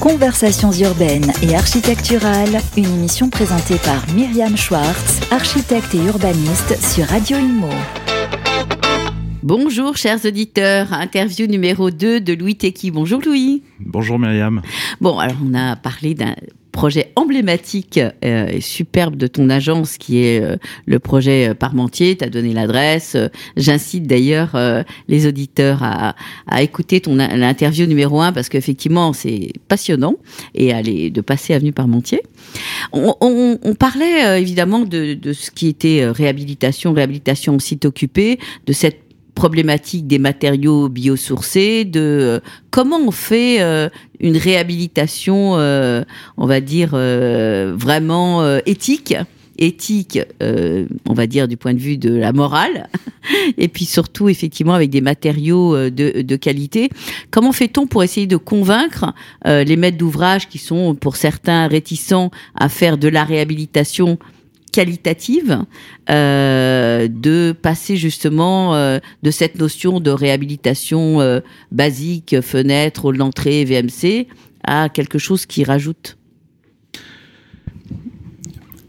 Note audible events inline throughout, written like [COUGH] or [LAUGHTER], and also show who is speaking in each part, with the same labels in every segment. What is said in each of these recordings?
Speaker 1: Conversations urbaines et architecturales, une émission présentée par Myriam Schwartz, architecte et urbaniste sur Radio Inmo.
Speaker 2: Bonjour chers auditeurs, interview numéro 2 de Louis Tequi. Bonjour Louis.
Speaker 3: Bonjour Myriam.
Speaker 2: Bon, alors on a parlé d'un projet emblématique euh, et superbe de ton agence qui est euh, le projet euh, Parmentier. Tu as donné l'adresse. J'incite d'ailleurs les auditeurs à, à écouter ton l'interview numéro 1 parce qu'effectivement c'est passionnant et aller de passer avenue Parmentier. On, on, on parlait évidemment de, de ce qui était réhabilitation, réhabilitation au site occupé, de cette problématique des matériaux biosourcés, de euh, comment on fait euh, une réhabilitation, euh, on va dire vraiment éthique, éthique, on va dire du point de vue de la morale, [LAUGHS] et puis surtout effectivement avec des matériaux de, de qualité. Comment fait-on pour essayer de convaincre les maîtres d'ouvrage qui sont pour certains réticents à faire de la réhabilitation qualitative euh, de passer justement euh, de cette notion de réhabilitation euh, basique, fenêtre, hall d'entrée, VMC, à quelque chose qui rajoute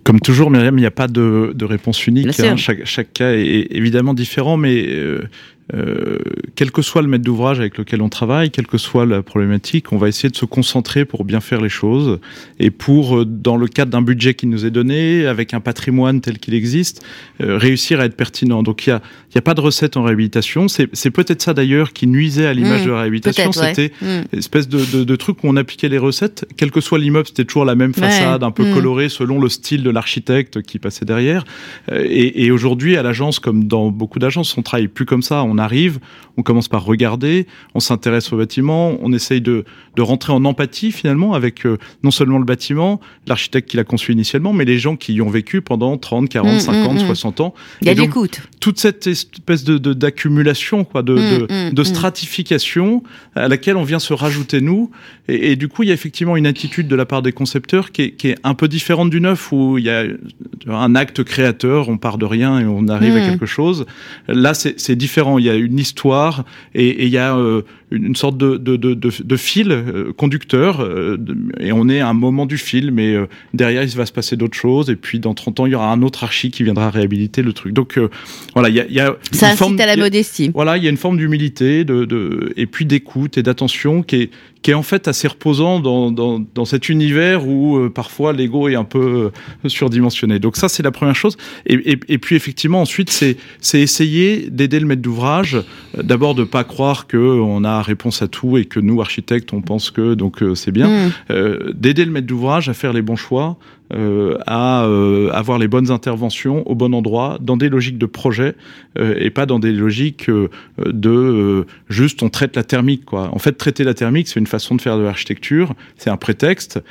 Speaker 3: comme toujours, Myriam, il n'y a pas de, de réponse unique. Hein. Chaque, chaque, cas est évidemment différent, mais euh, quel que soit le maître d'ouvrage avec lequel on travaille, quelle que soit la problématique, on va essayer de se concentrer pour bien faire les choses et pour, euh, dans le cadre d'un budget qui nous est donné, avec un patrimoine tel qu'il existe, euh, réussir à être pertinent. Donc il n'y a, y a pas de recette en réhabilitation. C'est peut-être ça d'ailleurs qui nuisait à l'image mmh, de la réhabilitation. C'était mmh. une espèce de, de, de, truc où on appliquait les recettes. Quel que soit l'immeuble, c'était toujours la même façade, un peu mmh. colorée selon le style de l'architecte qui passait derrière. Et, et aujourd'hui, à l'agence, comme dans beaucoup d'agences, on travaille plus comme ça. On arrive, on commence par regarder, on s'intéresse au bâtiment, on essaye de, de rentrer en empathie finalement avec euh, non seulement le bâtiment, l'architecte qui l'a conçu initialement, mais les gens qui y ont vécu pendant 30, 40, 50, 60 ans.
Speaker 2: Il y a l'écoute.
Speaker 3: Toute cette espèce de d'accumulation, quoi, de, mm, de, mm, de, stratification à laquelle on vient se rajouter nous. Et, et, du coup, il y a effectivement une attitude de la part des concepteurs qui est, qui est un peu différente du neuf, où il y a un acte créateur, on part de rien et on arrive à quelque chose. Là, c'est différent. Il y a une histoire et il y a euh, une sorte de, de, de, de fil euh, conducteur euh, et on est à un moment du film et derrière il va se passer d'autres choses et puis dans 30 ans il y aura un autre archi qui viendra réhabiliter le truc. Donc voilà, il y a, y a
Speaker 2: ça incite forme, à la modestie.
Speaker 3: Voilà, il y a une forme d'humilité de, de, et puis d'écoute et d'attention qui est qui est en fait assez reposant dans, dans, dans cet univers où euh, parfois l'ego est un peu euh, surdimensionné. Donc ça, c'est la première chose. Et, et, et puis effectivement, ensuite, c'est c'est essayer d'aider le maître d'ouvrage. Euh, d'abord, de pas croire que on a réponse à tout et que nous, architectes, on pense que donc c'est bien. Mmh. Euh, d'aider le maître d'ouvrage à faire les bons choix, euh, à euh, avoir les bonnes interventions au bon endroit, dans des logiques de projet euh, et pas dans des logiques de juste on traite la thermique. Quoi. En fait, traiter la thermique, c'est une façon de faire de l'architecture, c'est un prétexte,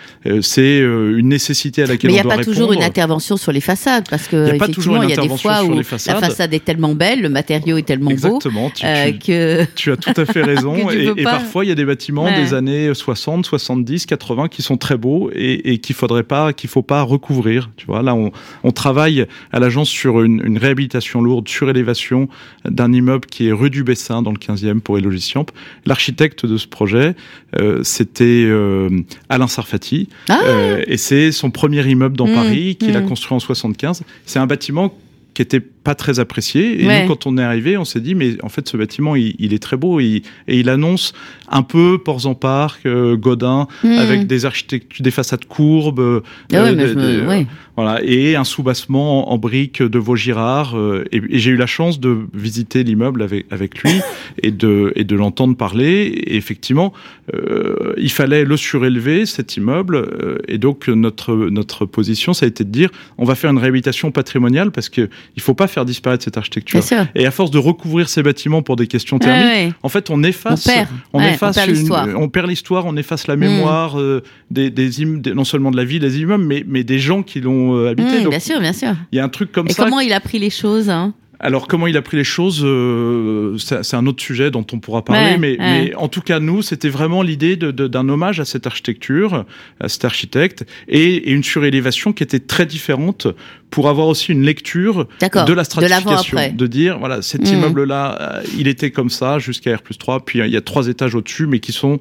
Speaker 3: c'est une nécessité à laquelle on doit
Speaker 2: répondre. Mais il n'y a pas toujours une intervention sur les façades parce que y a il y a des fois où la façade est tellement belle, le matériau est tellement
Speaker 3: Exactement,
Speaker 2: beau
Speaker 3: tu, que tu as tout à fait raison. [LAUGHS] et, et parfois, il y a des bâtiments ouais. des années 60, 70, 80 qui sont très beaux et, et qu'il faudrait pas, qu'il faut pas recouvrir. Tu vois, là, on, on travaille à l'agence sur une, une, réhabilitation lourde, surélévation d'un immeuble qui est rue du Bessin, dans le 15e, pour Élogiciamp. L'architecte de ce projet, euh, c'était euh, Alain Sarfati. Ah euh, et c'est son premier immeuble dans mmh, Paris, qu'il mmh. a construit en 75. C'est un bâtiment qui était pas très apprécié. Et ouais. nous, quand on est arrivé, on s'est dit, mais en fait, ce bâtiment, il, il est très beau et, et, il annonce un peu Ports en Parc, euh, Godin, mmh. avec des architectures, des façades courbes, euh,
Speaker 2: ah ouais, de, ouais.
Speaker 3: voilà, et un soubassement en, en briques de Vaugirard. Euh, et, et j'ai eu la chance de visiter l'immeuble avec, avec lui [LAUGHS] et de, et de l'entendre parler. Et effectivement, euh, il fallait le surélever, cet immeuble. Euh, et donc, notre, notre position, ça a été de dire, on va faire une réhabilitation patrimoniale parce que il faut pas faire disparaître cette architecture. Et à force de recouvrir ces bâtiments pour des questions thermiques,
Speaker 2: ouais, ouais.
Speaker 3: en fait, on efface,
Speaker 2: on perd,
Speaker 3: on
Speaker 2: ouais,
Speaker 3: efface,
Speaker 2: on
Speaker 3: perd l'histoire, on, on, efface la mémoire mmh. euh, des, des, des, non seulement de la vie, des immeubles, mais, mais des gens qui l'ont euh, habité.
Speaker 2: Mmh, Donc, bien sûr, bien sûr.
Speaker 3: Il y a un truc comme
Speaker 2: Et
Speaker 3: ça.
Speaker 2: comment il a pris les choses hein?
Speaker 3: Alors comment il a pris les choses, euh, c'est un autre sujet dont on pourra parler,
Speaker 2: ouais,
Speaker 3: mais,
Speaker 2: ouais.
Speaker 3: mais, en tout cas nous, c'était vraiment l'idée d'un hommage à cette architecture, à cet architecte, et, et une surélévation qui était très différente pour avoir aussi une lecture de la stratification, de, de, dire voilà cet mmh. immeuble là, il était comme ça jusqu'à R plus 3, puis il y a trois étages au-dessus, mais qui sont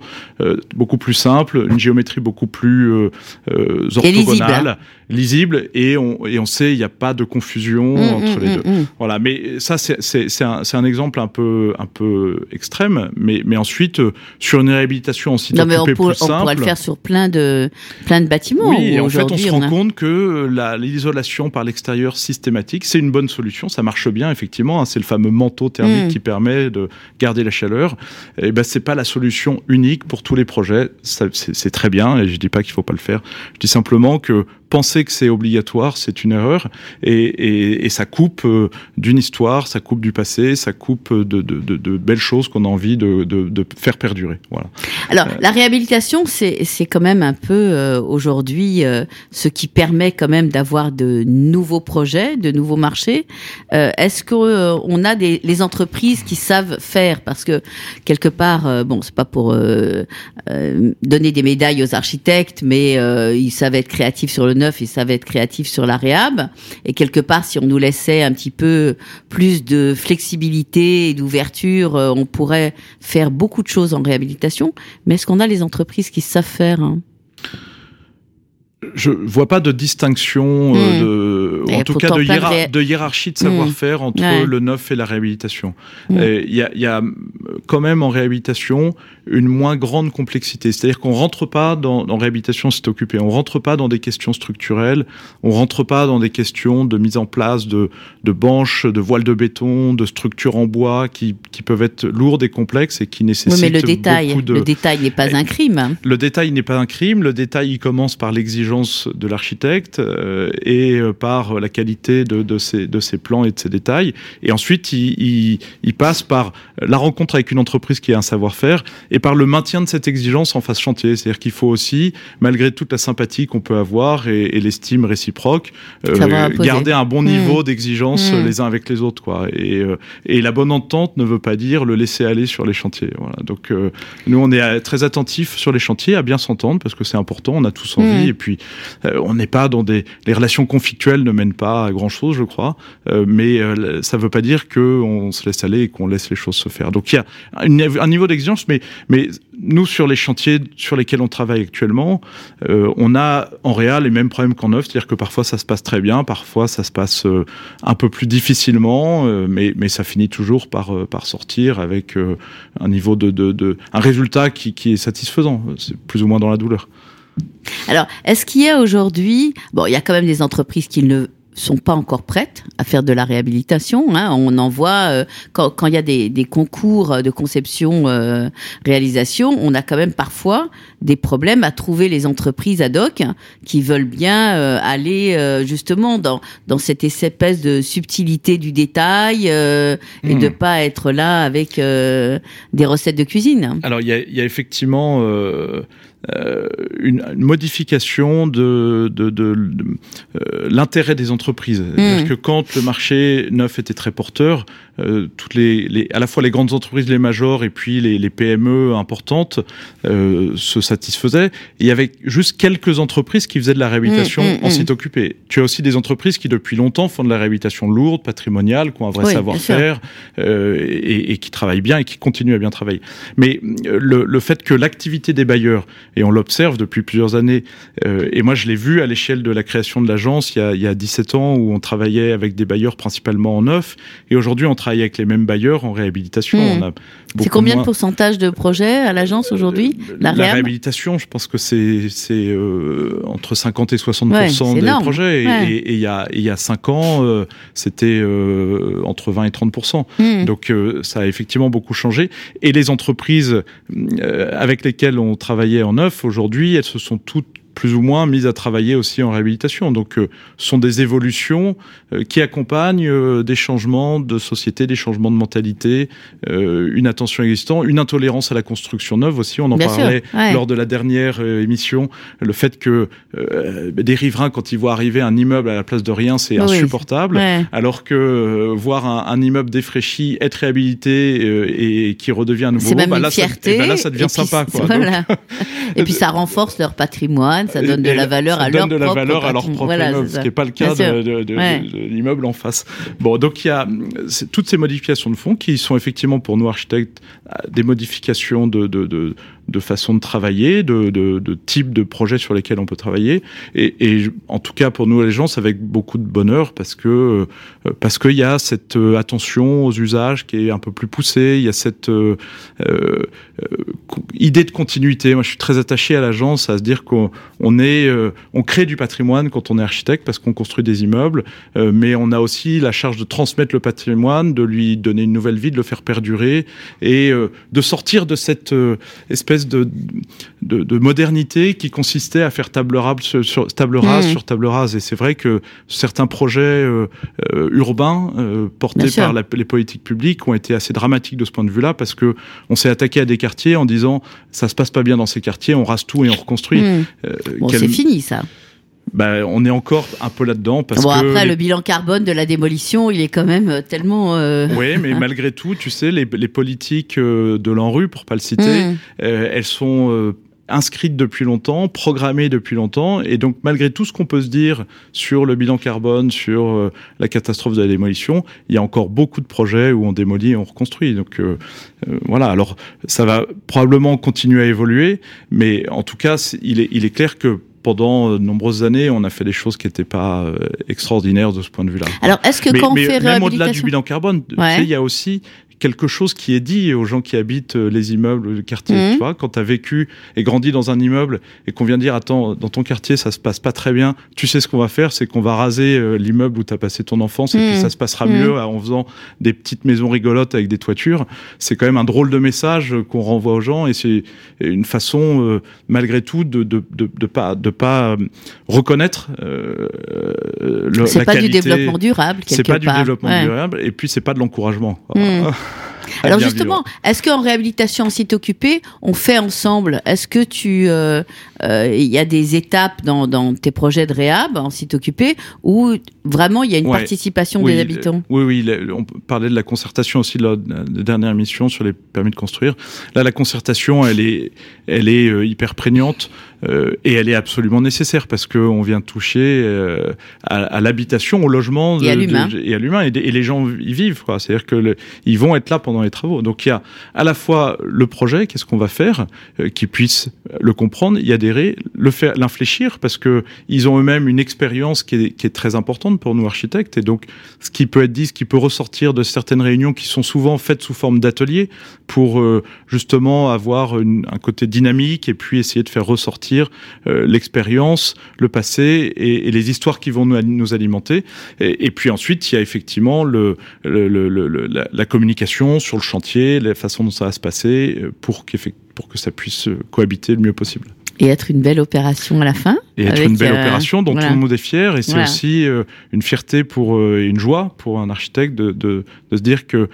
Speaker 3: beaucoup plus simples, une géométrie beaucoup plus orthogonale lisible et on, et on sait il n'y a pas de confusion mmh, entre les deux. Voilà, mais ça c'est un, un exemple un peu un peu extrême, mais mais ensuite sur une réhabilitation en site non, mais on, plus simple,
Speaker 2: on pourrait le faire sur plein de plein de bâtiments.
Speaker 3: Oui, en fait on se rend compte que l'isolation par l'extérieur systématique c'est une bonne solution, ça marche bien effectivement. Hein, c'est le fameux manteau thermique mmh. qui permet de garder la chaleur. Et eh ben c'est pas la solution unique pour tous les projets. C'est très bien et je dis pas qu'il faut pas le faire. Je dis simplement que penser que c'est obligatoire, c'est une erreur. Et, et, et ça coupe euh, d'une histoire, ça coupe du passé, ça coupe de, de, de, de belles choses qu'on a envie de, faire perdurer. Voilà.
Speaker 2: Alors, euh, la réhabilitation, c'est quand même un peu euh, aujourd'hui ce qui permet quand même d'avoir de nouveaux projets, de nouveaux marchés. Est-ce qu'on a des les entreprises qui savent faire? Parce que quelque part, bon, c'est pas pour donner des médailles aux architectes, mais ils savent être créatifs sur le neuf, ils savent être créatifs sur la réhab. Et quelque part, si on nous laissait un petit peu plus de flexibilité et d'ouverture, euh, on pourrait faire beaucoup de choses en réhabilitation. Mais est-ce qu'on a les entreprises qui savent faire hein?
Speaker 3: Je vois pas de distinction, euh, hmm. de, en tout cas de, de, hiérarchie de savoir-faire hmm. entre le neuf et la réhabilitation. Hmm. Il y, a, y, a, quand même en réhabilitation une moins grande complexité. C'est-à-dire qu'on rentre pas dans, dans réhabilitation c'est occupé, on rentre pas dans des questions structurelles, on rentre pas dans des questions de mise en place de, de banches, de voiles de béton, de structures en bois qui, qui peuvent être lourdes et complexes et qui nécessitent oui, mais le détail, beaucoup de...
Speaker 2: Le détail n'est pas un crime.
Speaker 3: Le détail n'est pas un crime. Le détail, il commence par l'exigence de l'architecte euh, et euh, par la qualité de, de, ses, de ses plans et de ses détails. Et ensuite, il, il, passe par la rencontre avec une entreprise qui a un savoir-faire et par le maintien de cette exigence en phase chantier. C'est-à-dire qu'il faut aussi, malgré toute la sympathie qu'on peut avoir et, et l'estime réciproque, euh, garder un bon niveau mmh. d'exigence mmh. les uns avec les autres. Quoi. Et, et la bonne entente ne veut pas dire le laisser aller sur les chantiers. Voilà. Donc nous, on est très attentifs sur les chantiers à bien s'entendre parce que c'est important, on a tous envie. Mmh. Et puis euh, on n'est pas dans des les relations conflictuelles ne mènent pas à grand chose, je crois. Euh, mais euh, ça ne veut pas dire qu'on se laisse aller et qu'on laisse les choses se faire. Donc il y a un niveau d'exigence, mais mais nous sur les chantiers sur lesquels on travaille actuellement, on a en réel les mêmes problèmes qu'en neuf, c'est-à-dire que parfois ça se passe très bien, parfois ça se passe un peu plus difficilement, mais mais ça finit toujours par par sortir avec un niveau de, de, de un résultat qui, qui est satisfaisant. C'est plus ou moins dans la douleur.
Speaker 2: Alors, est-ce qu'il y a aujourd'hui, bon, il y a quand même des entreprises qui ne sont pas encore prêtes à faire de la réhabilitation. Hein. On en voit euh, quand, il y a des, concours de conception euh, réalisation, on a quand même parfois des problèmes à trouver les entreprises ad hoc qui veulent bien euh, aller justement dans dans cette espèce de subtilité du détail et de hmm. pas être là avec des recettes de cuisine.
Speaker 3: Alors il y a, y a, effectivement euh, une, une, modification de, de, de, de euh, l'intérêt des entreprises. Mmh. que quand le marché neuf était très porteur, euh, toutes les, les, à la fois les grandes entreprises, les majors et puis les, les PME importantes euh, se satisfaisaient. Et il y avait juste quelques entreprises qui faisaient de la réhabilitation mmh, mmh, en site occupé. Tu as aussi des entreprises qui depuis longtemps font de la réhabilitation lourde, patrimoniale, qui ont un vrai savoir-faire et, et, qui travaillent bien et qui continuent à bien travailler. Mais le, le fait que l'activité des bailleurs et on l'observe depuis plusieurs années. Euh, et moi, je l'ai vu à l'échelle de la création de l'agence il, y a, il y a 17 ans où on travaillait avec des bailleurs principalement en neuf. Et aujourd'hui, on travaille avec les mêmes bailleurs en réhabilitation.
Speaker 2: Hmm. C'est combien de pourcentage de projets à l'agence aujourd'hui?
Speaker 3: Euh, La, je pense que c'est euh, entre 50 et 60% des projets. Et, il y a il y a 5 ans, euh, c'était euh, entre 20 et 30% hmm. Donc ça a effectivement beaucoup changé. Et les entreprises avec lesquelles on travaillait en aujourd'hui, elles se sont toutes plus ou moins mises à travailler aussi en réhabilitation. Donc, euh, ce sont des évolutions euh, qui accompagnent euh, des changements de société, des changements de mentalité, une attention existante, une intolérance à la construction neuve aussi. On en parlait lors de la dernière émission. Le fait que des riverains, quand ils voient arriver un immeuble à la place de rien, c'est insupportable. Alors que voir un, immeuble défraîchi, être réhabilité et, qui redevient un nouveau,
Speaker 2: bah,
Speaker 3: là, ça,
Speaker 2: eh
Speaker 3: ben là, ça devient sympa. Quoi.
Speaker 2: et puis ça [LAUGHS] renforce leur patrimoine ça donne de la valeur à leur
Speaker 3: propre.
Speaker 2: de
Speaker 3: la valeur à leur propre immeuble, ce qui n'est pas le cas de, l'immeuble en face. Bon, donc il y a toutes ces modifications de fonds qui sont effectivement pour nous architectes des modifications de, de façon de travailler, de, de, de, type de projet sur lesquels on peut travailler. Et, et, en tout cas pour nous les gens, c'est avec beaucoup de bonheur parce que euh, parce qu'il y a cette euh, attention aux usages qui est un peu plus poussée. Il y a cette euh, euh idée de continuité. Moi, je suis très attaché à l'agence, à se dire qu'on on est, on crée du patrimoine quand on est architecte parce qu'on construit des immeubles, mais on a aussi la charge de transmettre le patrimoine, de lui donner une nouvelle vie, de le faire perdurer et de sortir de cette espèce de, de, modernité qui consistait à faire table, sur, table rase mmh. sur table rase. Et c'est vrai que certains projets euh, euh, urbains euh, portés par les politiques publiques ont été assez dramatiques de ce point de vue-là parce que on s'est attaqué à des quartiers en disant ça se passe pas bien dans ces quartiers, on rase tout et on reconstruit. Mmh.
Speaker 2: bon, c'est fini ça.
Speaker 3: Ben, on est encore un peu là-dedans parce
Speaker 2: bon,
Speaker 3: que
Speaker 2: après le bilan carbone de la démolition, il est quand même tellement.
Speaker 3: Oui, mais [LAUGHS] malgré tout, tu sais, les, les politiques de l'ANRU, pour pas le citer, mmh. elles sont inscrite depuis longtemps, programmée depuis longtemps, et donc malgré tout ce qu'on peut se dire sur le bilan carbone, sur euh, la catastrophe de la démolition, il y a encore beaucoup de projets où on démolit et on reconstruit. Donc euh, euh, voilà, alors ça va probablement continuer à évoluer, mais en tout cas, il est, il est clair que pendant de nombreuses années, on a fait des choses qui n'étaient pas extraordinaires de ce point de vue-là.
Speaker 2: Alors, est-ce que quand on fait
Speaker 3: même au-delà du bilan carbone, tu sais, il y a aussi quelque chose qui est dit aux gens qui habitent euh, les immeubles, le quartier. Mmh. Tu vois, quand tu as vécu et grandi dans un immeuble et qu'on vient dire, attends, dans ton quartier, ça se passe pas très bien, tu sais ce qu'on va faire, c'est qu'on va raser euh, l'immeuble où tu as passé ton enfance et puis mmh. ça se passera mmh. mieux en faisant des petites maisons rigolotes avec des toitures. C'est quand même un drôle de message qu'on renvoie aux gens et c'est une façon, euh, malgré tout, de, de, de, de pas, de pas reconnaître euh,
Speaker 2: le, C'est pas du développement durable,
Speaker 3: C'est pas du développement durable et puis c'est pas de l'encouragement. [LAUGHS]
Speaker 2: Alors justement, est-ce qu'en réhabilitation en site occupé, on fait ensemble? Est-ce que tu, euh, euh, il y a des étapes dans, dans, tes projets de réhab en site occupé où vraiment il y a une participation des habitants?
Speaker 3: Oui, oui. On parlait de la concertation aussi de la, dernière émission sur les permis de construire. Là, la concertation, elle est, elle est euh, hyper prégnante. Euh, et elle est absolument nécessaire parce qu'on vient toucher euh, à, l'habitation, au logement
Speaker 2: et à l'humain.
Speaker 3: Et, l'humain et, les gens y vivent. C'est-à-dire que ils vont être là pendant les travaux. Donc il y a à la fois le projet, qu'est-ce qu'on va faire, euh, qu'ils puissent le comprendre, y adhérer, le faire, l'infléchir parce que ils ont eux-mêmes une expérience qui est, qui est très importante pour nous architectes. Et donc ce qui peut être dit, ce qui peut ressortir de certaines réunions qui sont souvent faites sous forme d'ateliers pour justement avoir un côté dynamique et puis essayer de faire ressortir euh, l'expérience, le passé et, les histoires qui vont nous, nous alimenter. Et, puis ensuite, il y a effectivement le, la, communication sur le chantier, la façon dont ça va se passer euh, pour, pour que ça puisse cohabiter le mieux possible
Speaker 2: et être une belle opération à la fin.
Speaker 3: Et être une belle euh, opération dont tout le monde est fier. Et c'est aussi euh, une fierté pour euh, une joie pour un architecte de, de, de se dire que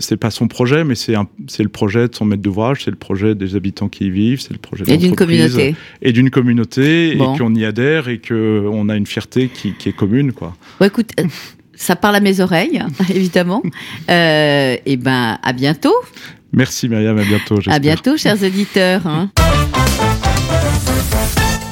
Speaker 3: c'est pas son projet, mais c'est le projet de son maître d'ouvrage, c'est le projet des habitants qui y vivent, c'est le projet de
Speaker 2: et d'une communauté
Speaker 3: et d'une communauté et qu'on y adhère et que on a une fierté qui, qui est commune quoi.
Speaker 2: Bon, écoute. Ça parle à mes oreilles, [LAUGHS] évidemment. Et ben, à bientôt.
Speaker 3: Merci Myriam, à bientôt.
Speaker 2: À bientôt, chers auditeurs. Hein.